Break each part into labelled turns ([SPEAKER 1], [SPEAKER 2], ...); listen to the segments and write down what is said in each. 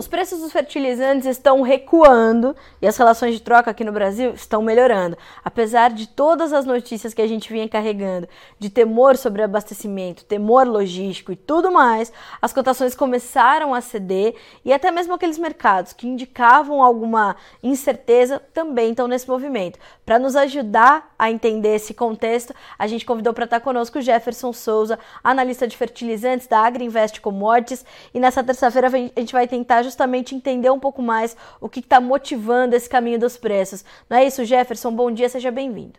[SPEAKER 1] Os preços dos fertilizantes estão recuando e as relações de troca aqui no Brasil estão melhorando. Apesar de todas as notícias que a gente vinha carregando, de temor sobre abastecimento, temor logístico e tudo mais, as cotações começaram a ceder e até mesmo aqueles mercados que indicavam alguma incerteza também estão nesse movimento. Para nos ajudar a entender esse contexto, a gente convidou para estar conosco o Jefferson Souza, analista de fertilizantes da Agriinvest Commodities, e nessa terça-feira a gente vai tentar justamente entender um pouco mais o que está motivando esse caminho dos preços. Não é isso, Jefferson? Bom dia, seja bem-vindo.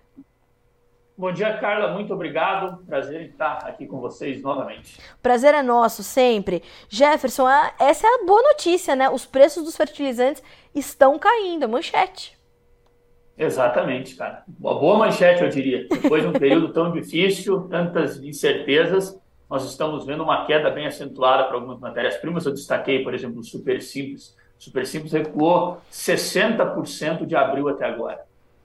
[SPEAKER 2] Bom dia, Carla. Muito obrigado. Prazer em estar aqui com vocês novamente.
[SPEAKER 1] Prazer é nosso, sempre. Jefferson, essa é a boa notícia, né? Os preços dos fertilizantes estão caindo. Manchete.
[SPEAKER 2] Exatamente, cara. Uma boa manchete, eu diria. Depois de um período tão difícil, tantas incertezas, nós estamos vendo uma queda bem acentuada para algumas matérias-primas. Eu destaquei, por exemplo, o Super Simples. O Super Simples recuou 60% de abril até agora.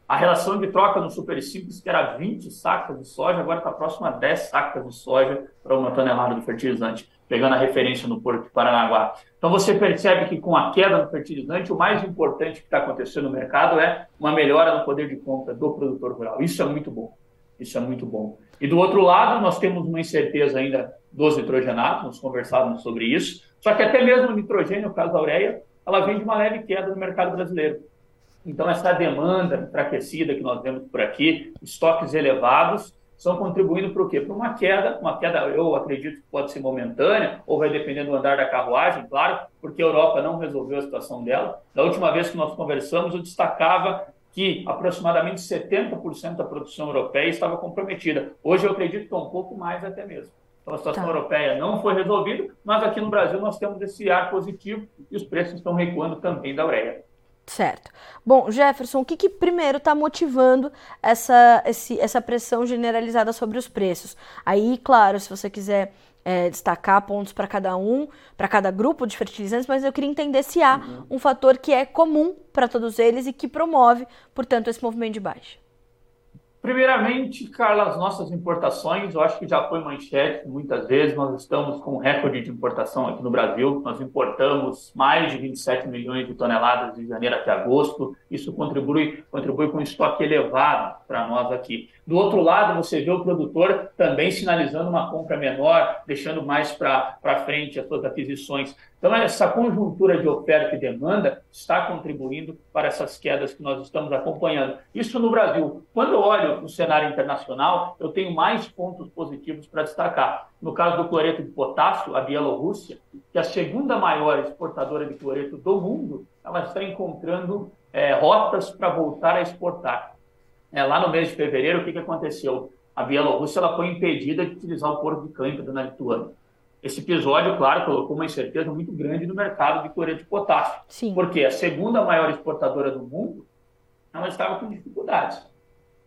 [SPEAKER 2] A relação de troca no Super Simples, que era 20 sacas de soja, agora está próxima a 10 sacas de soja para uma tonelada de fertilizante, pegando a referência no Porto de Paranaguá. Então você percebe que com a queda no fertilizante, o mais importante que está acontecendo no mercado é uma melhora no poder de compra do produtor rural. Isso é muito bom. Isso é muito bom. E do outro lado, nós temos uma incerteza ainda dos nitrogenados, nós conversávamos sobre isso. Só que até mesmo o nitrogênio, o caso da ureia, ela vem de uma leve queda no mercado brasileiro. Então, essa demanda enfraquecida que nós vemos por aqui, estoques elevados, estão contribuindo para o quê? Para uma queda, uma queda, eu acredito que pode ser momentânea, ou vai depender do andar da carruagem, claro, porque a Europa não resolveu a situação dela. Da última vez que nós conversamos, eu destacava que aproximadamente 70% da produção europeia estava comprometida. Hoje eu acredito que é um pouco mais até mesmo. Então a situação tá. europeia não foi resolvida, mas aqui no Brasil nós temos esse ar positivo e os preços estão recuando também da ureia.
[SPEAKER 1] Certo. Bom, Jefferson, o que, que primeiro está motivando essa, esse, essa pressão generalizada sobre os preços? Aí, claro, se você quiser é, destacar pontos para cada um, para cada grupo de fertilizantes, mas eu queria entender se há uhum. um fator que é comum para todos eles e que promove, portanto, esse movimento de baixa.
[SPEAKER 2] Primeiramente, Carla, as nossas importações, eu acho que já foi manchete muitas vezes, nós estamos com um recorde de importação aqui no Brasil, nós importamos mais de 27 milhões de toneladas de janeiro até agosto, isso contribui, contribui com um estoque elevado para nós aqui. Do outro lado, você vê o produtor também sinalizando uma compra menor, deixando mais para frente as suas aquisições. Então, essa conjuntura de oferta e demanda está contribuindo para essas quedas que nós estamos acompanhando. Isso no Brasil. Quando eu olho no cenário internacional, eu tenho mais pontos positivos para destacar. No caso do cloreto de potássio, a Bielorrússia, que é a segunda maior exportadora de cloreto do mundo, ela está encontrando é, rotas para voltar a exportar. É, lá no mês de fevereiro, o que, que aconteceu? A Bielorrússia ela foi impedida de utilizar o porto de Câimbra na Lituânia. Esse episódio, claro, colocou uma incerteza muito grande no mercado de cloreto de potássio. Sim. Porque a segunda maior exportadora do mundo, ela estava com dificuldades.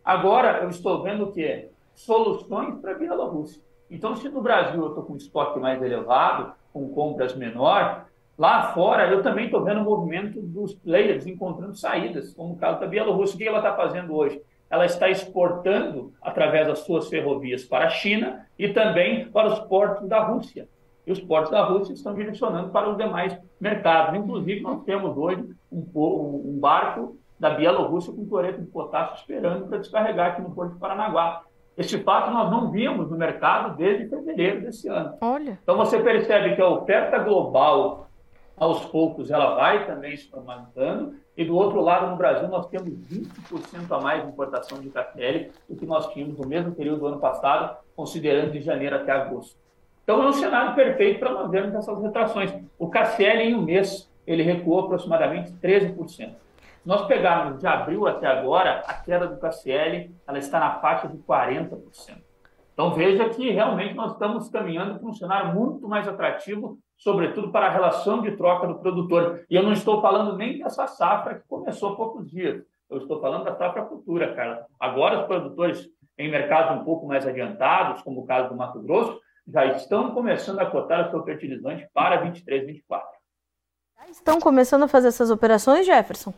[SPEAKER 2] Agora, eu estou vendo o quê? Soluções para a Bielorrússia. Então, se no Brasil eu estou com estoque mais elevado, com compras menor, lá fora eu também estou vendo o movimento dos players encontrando saídas, como o caso da Bielorrússia. O que ela está fazendo hoje? ela está exportando através das suas ferrovias para a China e também para os portos da Rússia. E os portos da Rússia estão direcionando para os demais mercados. Inclusive, nós temos hoje um, um barco da Bielorrússia com cloreto de potássio esperando para descarregar aqui no Porto de Paranaguá. Esse fato nós não vimos no mercado desde fevereiro desse ano. Olha. Então você percebe que a oferta global aos poucos ela vai também se aumentando. E do outro lado, no Brasil, nós temos 20% a mais de importação de KCL do que nós tínhamos no mesmo período do ano passado, considerando de janeiro até agosto. Então é um cenário perfeito para nós vermos essas retrações. O KCL em um mês, ele recuou aproximadamente 13%. Se nós pegarmos de abril até agora, a queda do KCL ela está na faixa de 40%. Então veja que realmente nós estamos caminhando para um cenário muito mais atrativo sobretudo para a relação de troca do produtor. E eu não estou falando nem dessa safra que começou há poucos dias. Eu estou falando da safra futura, cara. Agora os produtores em mercados um pouco mais adiantados, como o caso do Mato Grosso, já estão começando a cotar o seu fertilizante para 23, 24.
[SPEAKER 1] Já estão começando a fazer essas operações, Jefferson?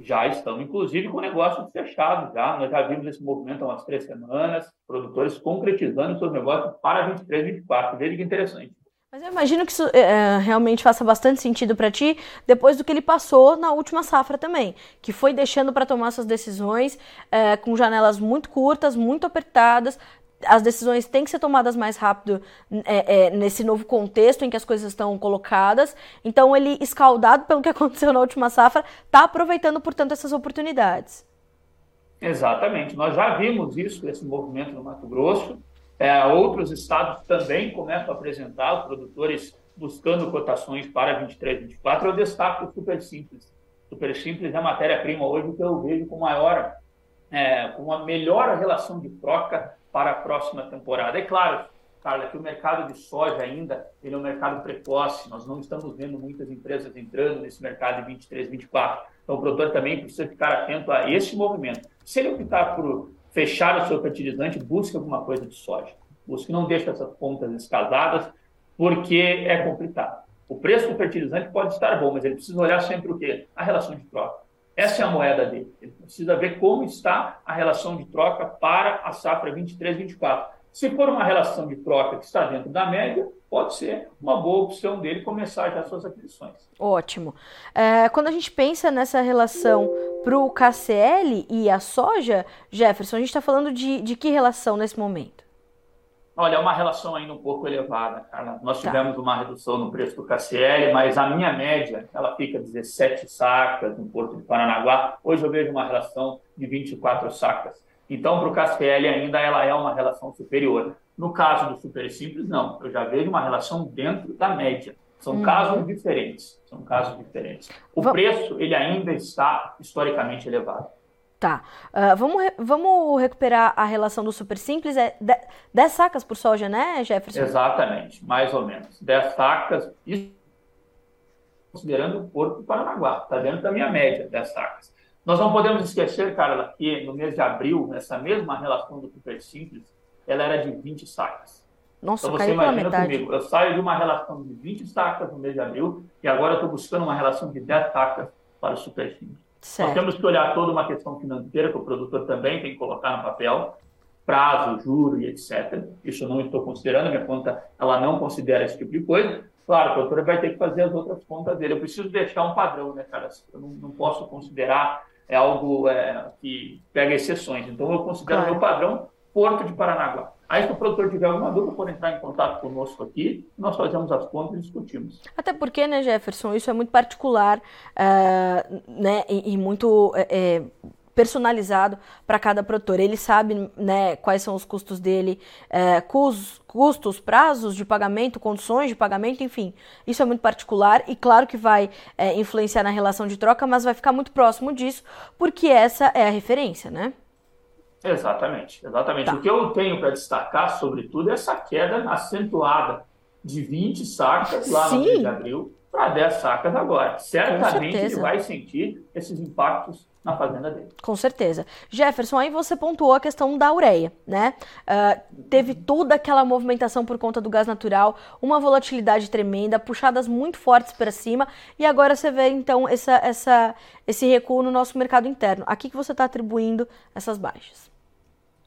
[SPEAKER 2] Já estão, inclusive, com negócios fechados. Já. Nós já vimos esse movimento há umas três semanas, produtores concretizando seus negócios para 23, 24. Veja que interessante.
[SPEAKER 1] Mas eu imagino que isso é, realmente faça bastante sentido para ti depois do que ele passou na última safra também, que foi deixando para tomar suas decisões é, com janelas muito curtas, muito apertadas. As decisões têm que ser tomadas mais rápido é, é, nesse novo contexto em que as coisas estão colocadas. Então, ele, escaldado pelo que aconteceu na última safra, está aproveitando, portanto, essas oportunidades.
[SPEAKER 2] Exatamente. Nós já vimos isso, esse movimento no Mato Grosso. É, outros estados também começam a apresentar produtores buscando cotações para 23, 24. Eu destaco o Super Simples. Super Simples é a matéria-prima hoje que eu vejo com maior, é, com uma melhor relação de troca para a próxima temporada. É claro, Carla, que o mercado de soja ainda ele é um mercado precoce. Nós não estamos vendo muitas empresas entrando nesse mercado de 23, 24. Então, o produtor também precisa ficar atento a esse movimento. Se ele optar por fechar o seu fertilizante, busque alguma coisa de soja. Busque, não deixe essas pontas descasadas, porque é complicado. O preço do fertilizante pode estar bom, mas ele precisa olhar sempre o quê? A relação de troca. Essa é a moeda dele. Ele precisa ver como está a relação de troca para a safra 23-24. Se for uma relação de troca que está dentro da média, pode ser uma boa opção dele começar já suas aquisições.
[SPEAKER 1] Ótimo. É, quando a gente pensa nessa relação para o KCL e a soja, Jefferson, a gente está falando de, de que relação nesse momento?
[SPEAKER 2] Olha, é uma relação ainda um pouco elevada, Carla. Nós tá. tivemos uma redução no preço do KCL, mas a minha média, ela fica 17 sacas no Porto de Paranaguá. Hoje eu vejo uma relação de 24 sacas. Então, para o KCL ainda ela é uma relação superior. No caso do Super Simples, não. Eu já vejo uma relação dentro da média. São uhum. casos diferentes. São casos diferentes. O vamos... preço ele ainda está historicamente elevado.
[SPEAKER 1] Tá. Uh, vamos, re vamos recuperar a relação do super simples. É 10 sacas por soja, né, Jefferson?
[SPEAKER 2] Exatamente, mais ou menos. 10 sacas, isso considerando o Porto do Paranaguá. Está dentro da minha média, 10 sacas. Nós não podemos esquecer, Carla, que no mês de abril, essa mesma relação do super simples, ela era de 20 sacas.
[SPEAKER 1] Nossa, então você imagina comigo,
[SPEAKER 2] eu saio de uma relação de 20 sacas no mês de abril e agora estou buscando uma relação de 10 sacas para o super simples. Certo. Nós temos que olhar toda uma questão financeira que o produtor também tem que colocar no papel, prazo, juro e etc. Isso eu não estou considerando, minha conta ela não considera esse tipo de coisa. Claro, o produtor vai ter que fazer as outras contas dele. Eu preciso deixar um padrão, né, cara? Eu não, não posso considerar é algo é, que pega exceções. Então, eu considero claro. meu padrão Porto de Paranaguá. Aí, se o produtor tiver alguma dúvida, pode entrar em contato conosco aqui, nós fazemos as contas e discutimos.
[SPEAKER 1] Até porque, né, Jefferson, isso é muito particular uh, né, e, e muito é, personalizado para cada produtor. Ele sabe né, quais são os custos dele, é, custos, custos, prazos de pagamento, condições de pagamento, enfim. Isso é muito particular e claro que vai é, influenciar na relação de troca, mas vai ficar muito próximo disso, porque essa é a referência, né?
[SPEAKER 2] Exatamente, exatamente. Tá. O que eu tenho para destacar, sobretudo, é essa queda acentuada de 20 sacas lá Sim. no mês de abril para 10 sacas agora. Certamente ele vai sentir esses impactos na fazenda dele.
[SPEAKER 1] Com certeza. Jefferson, aí você pontuou a questão da ureia, né? Uh, teve toda aquela movimentação por conta do gás natural, uma volatilidade tremenda, puxadas muito fortes para cima, e agora você vê então essa, essa, esse recuo no nosso mercado interno. A que, que você está atribuindo essas baixas?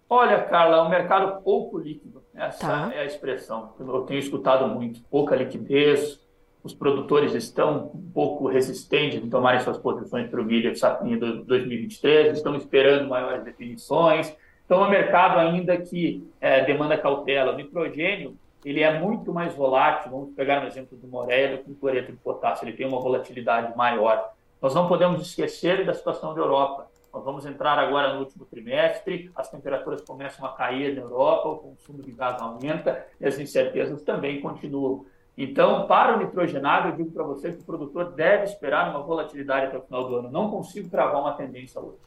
[SPEAKER 2] Olha, Carla, um mercado pouco líquido. Essa tá. é a expressão. Eu tenho escutado muito. Pouca liquidez, os produtores estão um pouco resistentes em tomarem suas posições para o milho em 2023, estão esperando maiores definições. Então, é um mercado ainda que é, demanda cautela. O nitrogênio ele é muito mais volátil, vamos pegar no exemplo do Morelli, do que o cloreto de potássio, ele tem uma volatilidade maior. Nós não podemos esquecer da situação da Europa. Nós vamos entrar agora no último trimestre, as temperaturas começam a cair na Europa, o consumo de gás aumenta e as incertezas também continuam. Então, para o nitrogenado, eu digo para você que o produtor deve esperar uma volatilidade até o final do ano. Não consigo travar uma tendência hoje.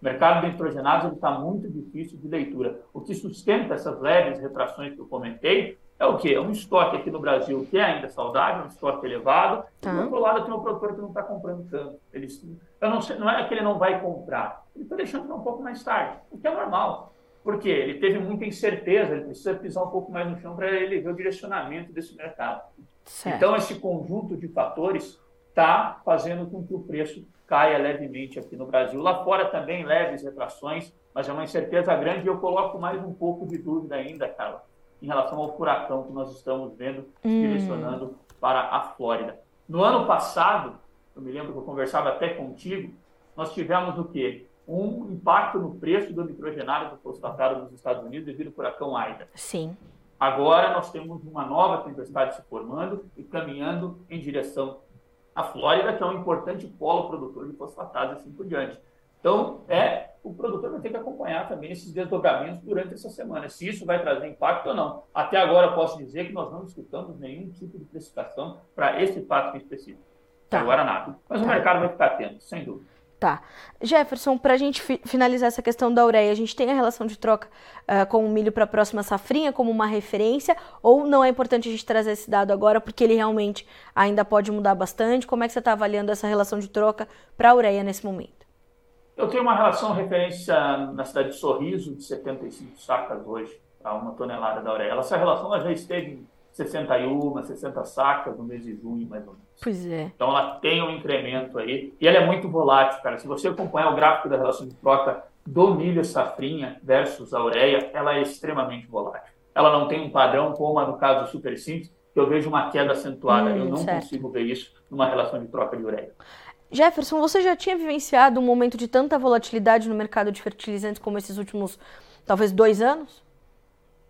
[SPEAKER 2] O mercado de nitrogenados está muito difícil de leitura. O que sustenta essas leves retrações que eu comentei é o quê? É um estoque aqui no Brasil que é ainda saudável, um estoque elevado. Tá. Do outro lado, tem um produtor que não está comprando tanto. Ele, eu não, sei, não é que ele não vai comprar, ele está deixando para um pouco mais tarde, o que é normal. Porque ele teve muita incerteza, ele precisa pisar um pouco mais no chão para ele ver o direcionamento desse mercado. Certo. Então, esse conjunto de fatores está fazendo com que o preço caia levemente aqui no Brasil. Lá fora também leves retrações, mas é uma incerteza grande e eu coloco mais um pouco de dúvida ainda, Carla, em relação ao furacão que nós estamos vendo hum. direcionando para a Flórida. No ano passado, eu me lembro que eu conversava até contigo, nós tivemos o quê? Um impacto no preço do nitrogenário do fosfatado nos Estados Unidos devido ao furacão Aida.
[SPEAKER 1] Sim.
[SPEAKER 2] Agora nós temos uma nova tempestade se formando e caminhando em direção à Flórida, que é um importante polo produtor de fosfatados e assim por diante. Então, é, o produtor vai ter que acompanhar também esses desdobramentos durante essa semana, se isso vai trazer impacto ou não. Até agora, posso dizer que nós não escutamos nenhum tipo de precificação para esse fato específico. Tá. Agora nada. Mas tá. o mercado vai ficar atento, sem dúvida.
[SPEAKER 1] Tá. Jefferson, para a gente fi finalizar essa questão da ureia, a gente tem a relação de troca uh, com o milho para a próxima safrinha como uma referência ou não é importante a gente trazer esse dado agora porque ele realmente ainda pode mudar bastante? Como é que você está avaliando essa relação de troca para a ureia nesse momento?
[SPEAKER 2] Eu tenho uma relação referência na cidade de Sorriso de 75 sacas hoje para uma tonelada da ureia. Essa relação já esteve em 61, 60 sacas no mês de junho, mais ou menos.
[SPEAKER 1] Pois é.
[SPEAKER 2] Então ela tem um incremento aí. E ela é muito volátil, cara. Se você acompanhar o gráfico da relação de troca do milho safrinha versus a ureia, ela é extremamente volátil. Ela não tem um padrão, como no caso do super simples, que eu vejo uma queda acentuada. Hum, eu não certo. consigo ver isso numa relação de troca de ureia.
[SPEAKER 1] Jefferson, você já tinha vivenciado um momento de tanta volatilidade no mercado de fertilizantes como esses últimos, talvez, dois anos?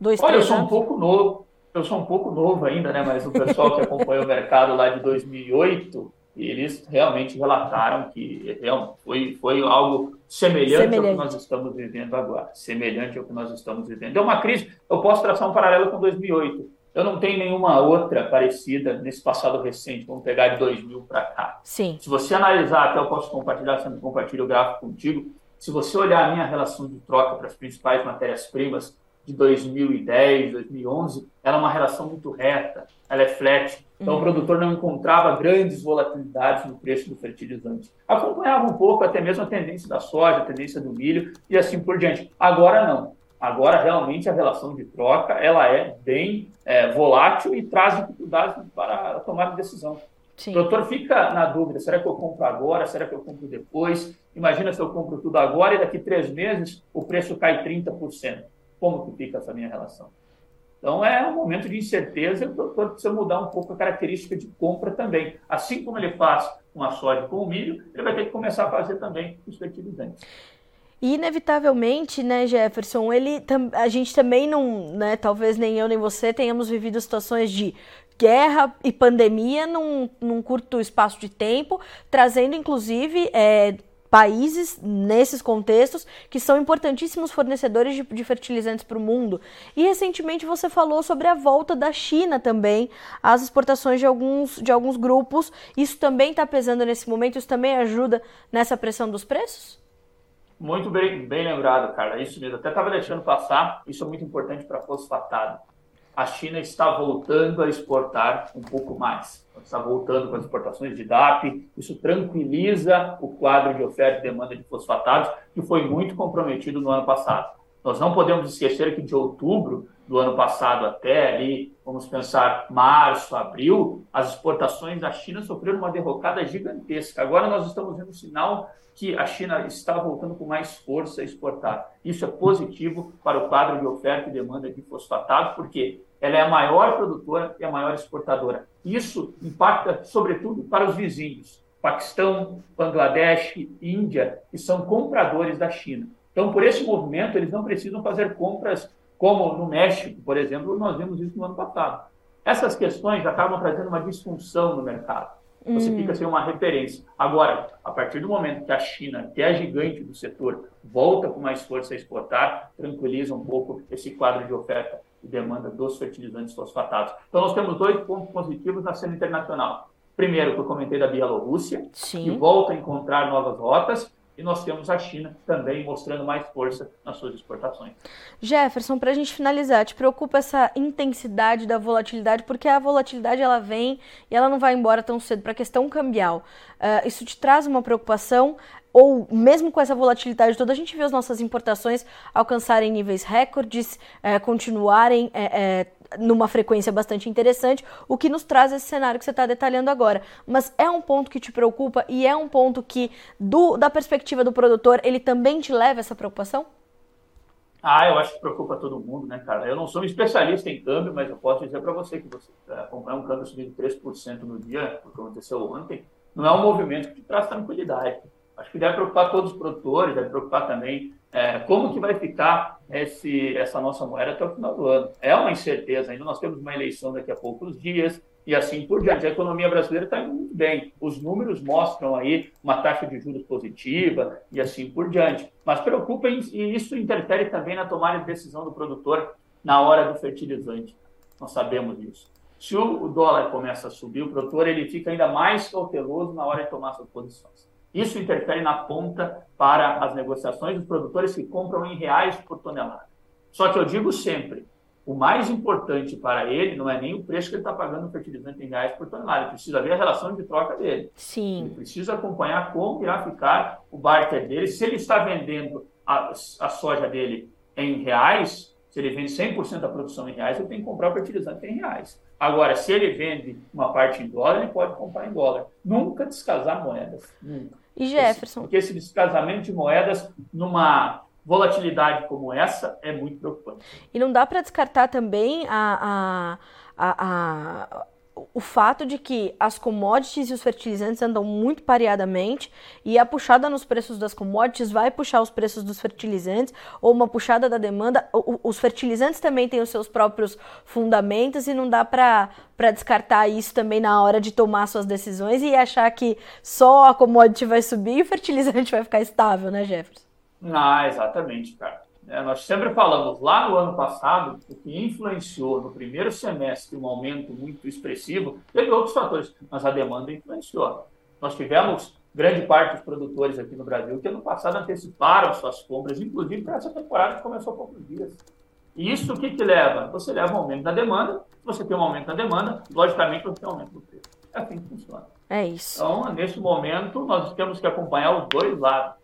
[SPEAKER 2] Dois, Olha, eu sou anos? um pouco novo eu sou um pouco novo ainda, né? Mas o pessoal que acompanha o mercado lá de 2008, eles realmente relataram que foi, foi algo semelhante, semelhante, ao que nós estamos vivendo agora. Semelhante ao que nós estamos vivendo. É uma crise, eu posso traçar um paralelo com 2008. Eu não tenho nenhuma outra parecida nesse passado recente. Vamos pegar de 2000 para cá.
[SPEAKER 1] Sim.
[SPEAKER 2] Se você analisar, até eu posso compartilhar, sempre compartilho o gráfico contigo. Se você olhar a minha relação de troca para as principais matérias-primas, de 2010, 2011, ela é uma relação muito reta, ela é flat. Então, uhum. o produtor não encontrava grandes volatilidades no preço do fertilizante. Acompanhava um pouco até mesmo a tendência da soja, a tendência do milho e assim por diante. Agora, não. Agora, realmente, a relação de troca ela é bem é, volátil e traz dificuldades para a tomada de decisão. Sim. O produtor fica na dúvida: será que eu compro agora? Será que eu compro depois? Imagina se eu compro tudo agora e daqui três meses o preço cai 30% como que fica essa minha relação? Então é um momento de incerteza e o produtor precisa mudar um pouco a característica de compra também. Assim como ele faz com a soja e com o milho, ele vai ter que começar a fazer também os fertilizantes.
[SPEAKER 1] E inevitavelmente, né, Jefferson, ele, a gente também não, né, talvez nem eu nem você tenhamos vivido situações de guerra e pandemia num, num curto espaço de tempo, trazendo inclusive é, países nesses contextos que são importantíssimos fornecedores de, de fertilizantes para o mundo. E recentemente você falou sobre a volta da China também às exportações de alguns, de alguns grupos. Isso também está pesando nesse momento? Isso também ajuda nessa pressão dos preços?
[SPEAKER 2] Muito bem, bem lembrado, cara. Isso mesmo. Até estava deixando passar. Isso é muito importante para fosfatado a China está voltando a exportar um pouco mais. Está voltando com as exportações de DAP. Isso tranquiliza o quadro de oferta e demanda de fosfatados, que foi muito comprometido no ano passado. Nós não podemos esquecer que de outubro do ano passado até ali, vamos pensar março, abril, as exportações da China sofreram uma derrocada gigantesca. Agora nós estamos vendo um sinal que a China está voltando com mais força a exportar. Isso é positivo para o quadro de oferta e demanda de fosfatado, porque ela é a maior produtora e a maior exportadora. Isso impacta, sobretudo, para os vizinhos, Paquistão, Bangladesh, Índia, que são compradores da China. Então, por esse movimento, eles não precisam fazer compras como no México, por exemplo, nós vimos isso no ano passado. Essas questões acabam trazendo uma disfunção no mercado você fica sem uma referência. Agora, a partir do momento que a China, que é a gigante do setor, volta com mais força a exportar, tranquiliza um pouco esse quadro de oferta e demanda dos fertilizantes fosfatados. Então, nós temos dois pontos positivos na cena internacional. Primeiro, que eu comentei da Bielorrússia, Sim. que volta a encontrar novas rotas, e nós temos a China também mostrando mais força nas suas exportações.
[SPEAKER 1] Jefferson, para a gente finalizar, te preocupa essa intensidade da volatilidade? Porque a volatilidade ela vem e ela não vai embora tão cedo para a questão cambial. Uh, isso te traz uma preocupação? Ou mesmo com essa volatilidade toda, a gente vê as nossas importações alcançarem níveis recordes, uh, continuarem uh, numa frequência bastante interessante, o que nos traz esse cenário que você está detalhando agora. Mas é um ponto que te preocupa e é um ponto que, do, da perspectiva do produtor, ele também te leva essa preocupação?
[SPEAKER 2] Ah, eu acho que preocupa todo mundo, né, cara? Eu não sou um especialista em câmbio, mas eu posso dizer para você que você acompanhar um câmbio subindo 3% no dia, o que aconteceu ontem, não é um movimento que te traz tranquilidade. Acho que deve preocupar todos os produtores, deve preocupar também é, como que vai ficar esse, essa nossa moeda até o final do ano. É uma incerteza, ainda nós temos uma eleição daqui a poucos dias, e assim por diante. A economia brasileira está indo muito bem. Os números mostram aí uma taxa de juros positiva e assim por diante. Mas preocupa e isso interfere também na tomada de decisão do produtor na hora do fertilizante. Nós sabemos disso. Se o dólar começa a subir, o produtor ele fica ainda mais cauteloso na hora de tomar suas posições. Isso interfere na ponta para as negociações dos produtores que compram em reais por tonelada. Só que eu digo sempre, o mais importante para ele não é nem o preço que ele está pagando no fertilizante em reais por tonelada, ele precisa ver a relação de troca dele.
[SPEAKER 1] Sim.
[SPEAKER 2] Ele precisa acompanhar como irá ficar o barter dele. Se ele está vendendo a, a soja dele em reais, se ele vende 100% da produção em reais, ele tem que comprar o fertilizante em reais. Agora, se ele vende uma parte em dólar, ele pode comprar em dólar. Nunca descasar moedas. Nunca.
[SPEAKER 1] E Jefferson?
[SPEAKER 2] Porque esse descasamento de moedas numa volatilidade como essa é muito preocupante.
[SPEAKER 1] E não dá para descartar também a, a, a, a, o fato de que as commodities e os fertilizantes andam muito pareadamente e a puxada nos preços das commodities vai puxar os preços dos fertilizantes ou uma puxada da demanda. Os fertilizantes também têm os seus próprios fundamentos e não dá para descartar isso também na hora de tomar suas decisões e achar que só a commodity vai subir e o fertilizante vai ficar estável, né, Jefferson?
[SPEAKER 2] Ah, exatamente, cara. É, nós sempre falamos, lá no ano passado, o que influenciou no primeiro semestre um aumento muito expressivo, teve outros fatores, mas a demanda influenciou. Nós tivemos grande parte dos produtores aqui no Brasil que ano passado anteciparam suas compras, inclusive para essa temporada que começou há poucos dias. E isso o que, que leva? Você leva um aumento da demanda, se você tem um aumento da demanda, logicamente você tem um aumento do preço. É assim que funciona.
[SPEAKER 1] É isso.
[SPEAKER 2] Então, nesse momento, nós temos que acompanhar os dois lados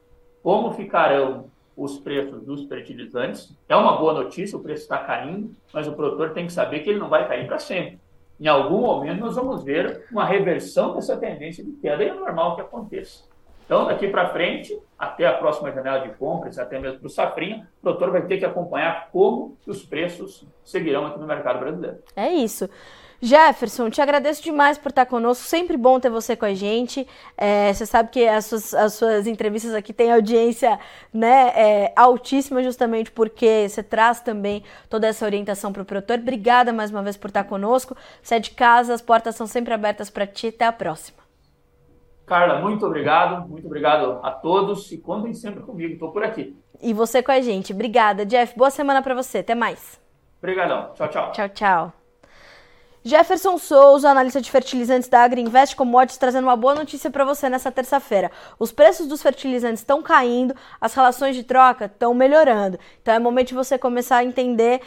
[SPEAKER 2] como ficarão os preços dos fertilizantes. É uma boa notícia, o preço está caindo, mas o produtor tem que saber que ele não vai cair para sempre. Em algum momento nós vamos ver uma reversão dessa tendência de queda e é normal que aconteça. Então, daqui para frente, até a próxima janela de compras, até mesmo para o safrinha, o produtor vai ter que acompanhar como os preços seguirão aqui no mercado brasileiro.
[SPEAKER 1] É isso. Jefferson, te agradeço demais por estar conosco. Sempre bom ter você com a gente. É, você sabe que as suas, as suas, entrevistas aqui têm audiência né, é, altíssima, justamente porque você traz também toda essa orientação para o produtor. Obrigada mais uma vez por estar conosco. Você é de casa, as portas são sempre abertas para ti. Até a próxima.
[SPEAKER 2] Carla, muito obrigado. Muito obrigado a todos e contem sempre comigo. Estou por aqui.
[SPEAKER 1] E você com a gente. Obrigada, Jeff. Boa semana para você. Até mais.
[SPEAKER 2] Obrigadão. Tchau, tchau.
[SPEAKER 1] Tchau, tchau. Jefferson Souza, analista de fertilizantes da Agriinvest Commodities, trazendo uma boa notícia para você nessa terça-feira. Os preços dos fertilizantes estão caindo, as relações de troca estão melhorando. Então é momento de você começar a entender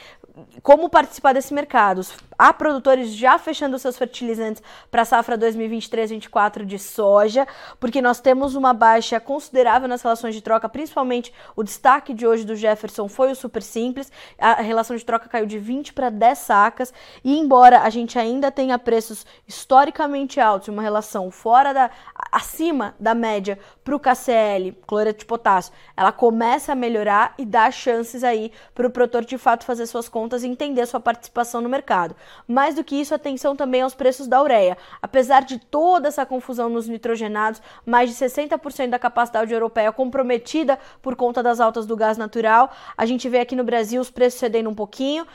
[SPEAKER 1] como participar desse mercado. Há produtores já fechando seus fertilizantes para a safra 2023-24 de soja, porque nós temos uma baixa considerável nas relações de troca, principalmente o destaque de hoje do Jefferson foi o super simples. A relação de troca caiu de 20 para 10 sacas, e embora a gente ainda tenha preços historicamente altos, uma relação fora da acima da média para o KCL, cloreto de potássio, ela começa a melhorar e dá chances aí para o produtor de fato fazer suas contas e entender sua participação no mercado. Mais do que isso, atenção também aos preços da ureia. Apesar de toda essa confusão nos nitrogenados, mais de 60% da capacidade europeia comprometida por conta das altas do gás natural, a gente vê aqui no Brasil os preços cedendo um pouquinho, uh,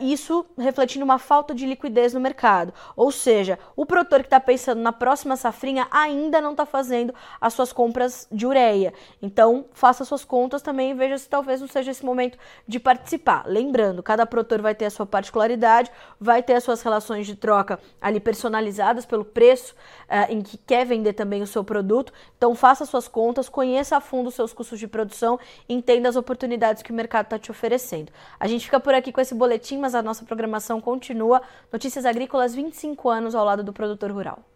[SPEAKER 1] isso refletindo uma falta de liquidez no mercado. Ou seja, o produtor que está pensando na próxima safrinha ainda não está fazendo as suas compras de ureia. Então, faça suas contas também e veja se talvez não seja esse momento de participar. Lembrando, cada produtor vai ter a sua particularidade, vai ter as suas relações de troca ali personalizadas pelo preço uh, em que quer vender também o seu produto. Então faça suas contas, conheça a fundo os seus custos de produção, entenda as oportunidades que o mercado está te oferecendo. A gente fica por aqui com esse boletim, mas a nossa programação continua. Notícias Agrícolas 25 anos ao lado do produtor rural.